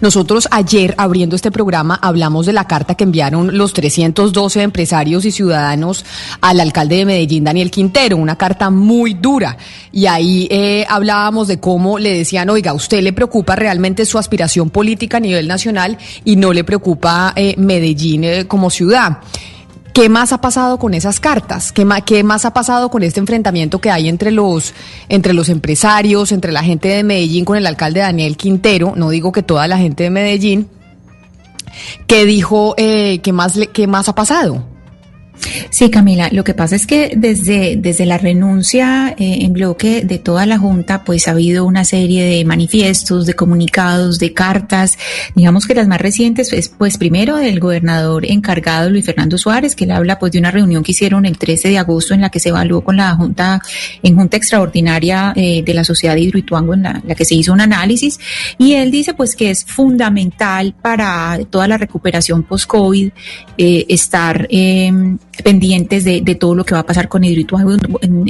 Nosotros ayer, abriendo este programa, hablamos de la carta que enviaron los 312 empresarios y ciudadanos al alcalde de Medellín, Daniel Quintero, una carta muy dura. Y ahí eh, hablábamos de cómo le decían, oiga, ¿usted le preocupa realmente su aspiración política a nivel nacional y no le preocupa eh, Medellín eh, como ciudad? ¿Qué más ha pasado con esas cartas? ¿Qué más, ¿Qué más, ha pasado con este enfrentamiento que hay entre los, entre los empresarios, entre la gente de Medellín con el alcalde Daniel Quintero? No digo que toda la gente de Medellín. ¿Qué dijo? Eh, ¿qué, más, ¿Qué más ha pasado? Sí, Camila, lo que pasa es que desde, desde la renuncia eh, en bloque de toda la Junta, pues ha habido una serie de manifiestos, de comunicados, de cartas, digamos que las más recientes, pues, pues primero del gobernador encargado Luis Fernando Suárez, que le habla pues de una reunión que hicieron el 13 de agosto en la que se evaluó con la Junta, en Junta Extraordinaria eh, de la Sociedad de Hidroituango, en la, que se hizo un análisis, y él dice pues que es fundamental para toda la recuperación post-COVID eh, estar em, pendientes de, todo lo que va a pasar con Hidroituango,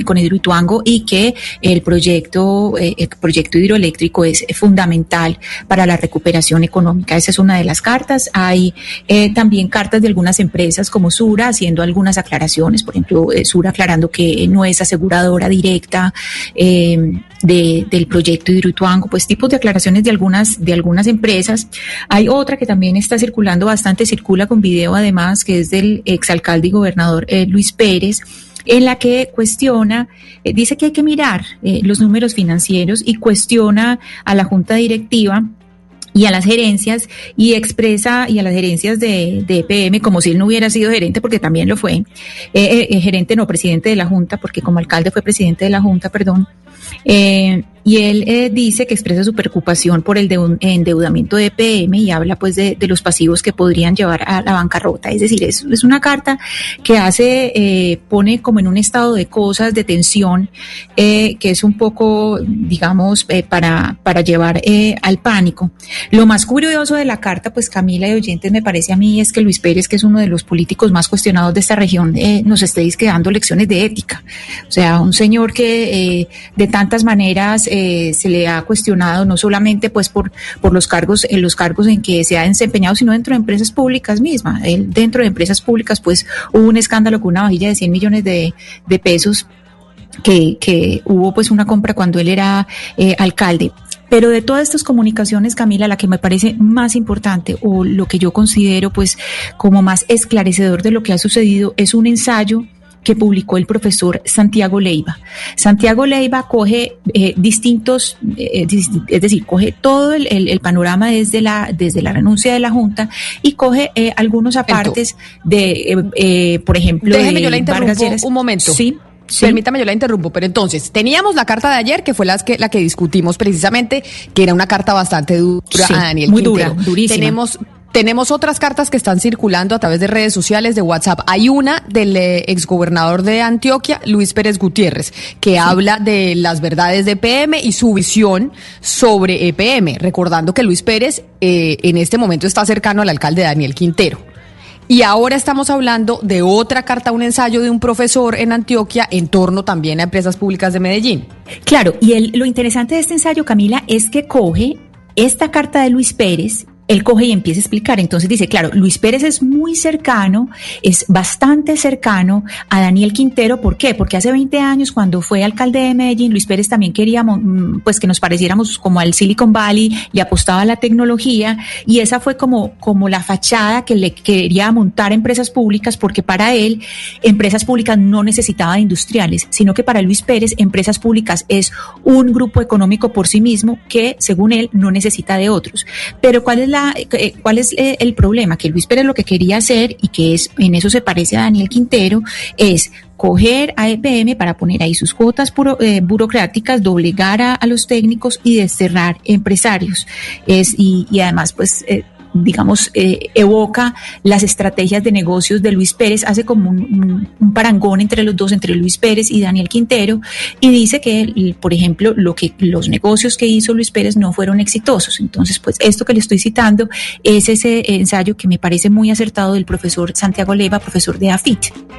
con Hidroituango y que el proyecto, eh, el proyecto hidroeléctrico es fundamental para la recuperación económica. Esa es una de las cartas. Hay eh, también cartas de algunas empresas como Sura haciendo algunas aclaraciones, por ejemplo, eh, Sura aclarando que no es aseguradora directa del proyecto Hidroituango, pues tipos de aclaraciones de algunas, de algunas empresas. Hay otra que también está circulando bastante, circula con video además, que es del exalcalde y gobernador eh, Luis Pérez en la que cuestiona, eh, dice que hay que mirar eh, los números financieros y cuestiona a la junta directiva y a las gerencias y expresa y a las gerencias de, de EPM como si él no hubiera sido gerente porque también lo fue, gerente no presidente de la Junta porque como alcalde fue presidente de la Junta, perdón, eh, y él eh, dice que expresa su preocupación por el endeudamiento de EPM y habla pues de, los pasivos que podrían llevar a la bancarrota. Es decir, es, es una carta que hace, eh, pone como en un estado de cosas, de tensión, que es un poco, digamos, para, para llevar al pánico. Lo más curioso de la carta, pues Camila y oyentes, me parece a mí es que Luis Pérez, que es uno de los políticos más cuestionados de esta región, nos esté dando lecciones de ética. O sea, un señor que de tantas maneras eh, se le ha cuestionado no solamente pues por, por los cargos, en los cargos en que se ha desempeñado, sino dentro de empresas públicas mismas. Él, dentro de empresas públicas pues hubo un escándalo con una vajilla de 100 millones de, pesos que, que, hubo pues una compra cuando él era eh, alcalde. Pero de todas estas comunicaciones, Camila, la que me parece más importante o lo que yo considero pues como más esclarecedor de lo que ha sucedido es un ensayo que publicó el profesor Santiago Leiva. Santiago Leiva coge eh, distintos, eh, es decir, coge todo el, panorama desde la, desde la renuncia de la Junta y coge eh, algunos apartes de, por ejemplo, Déjeme, yo la interrumpo un momento. Sí. Permítame, yo la interrumpo, pero entonces, teníamos la carta de ayer, que fue la que, la que discutimos precisamente, que era una carta bastante dura a Daniel Muy dura, durísima. Tenemos tenemos otras cartas que están circulando a través de redes sociales, de WhatsApp. Hay una del eh, exgobernador de Antioquia, Luis Pérez Gutiérrez, que habla de las verdades de EPM y su visión sobre EPM, recordando que Luis Pérez eh, en este momento está cercano al alcalde Daniel Quintero. Y ahora estamos hablando de otra carta, un ensayo de un profesor en Antioquia en torno también a empresas públicas de Medellín. Claro, y el, lo interesante de este ensayo, Camila, es que coge esta carta de Luis Pérez él coge y empieza a explicar. Entonces dice, claro, Luis Pérez es muy cercano, es bastante cercano a Daniel Quintero. ¿Por qué? Porque hace 20 años, cuando fue alcalde de Medellín, Luis Pérez también quería mm, pues que nos pareciéramos como al Silicon Valley, le apostaba a la tecnología y esa fue como, como la fachada que le quería montar empresas públicas, porque para él empresas públicas no necesitaba de industriales, sino que para Luis Pérez empresas públicas es un grupo económico por sí mismo que, según él, no necesita de otros. Pero ¿cuál es la eh, cuál es eh, el problema? Que Luis Pérez lo que quería hacer, y que es en eso se parece a Daniel Quintero, es coger a EPM para poner ahí sus cuotas eh, burocráticas, doblegar a, los técnicos y desterrar empresarios. Es, y, y además, pues, digamos, eh, evoca las estrategias de negocios de Luis Pérez, hace como un, parangón entre los dos, entre Luis Pérez y Daniel Quintero, y dice que, por ejemplo, lo que los negocios que hizo Luis Pérez no fueron exitosos. Entonces, pues esto que le estoy citando es ese ensayo que me parece muy acertado del profesor Santiago Leva, profesor de AFIT.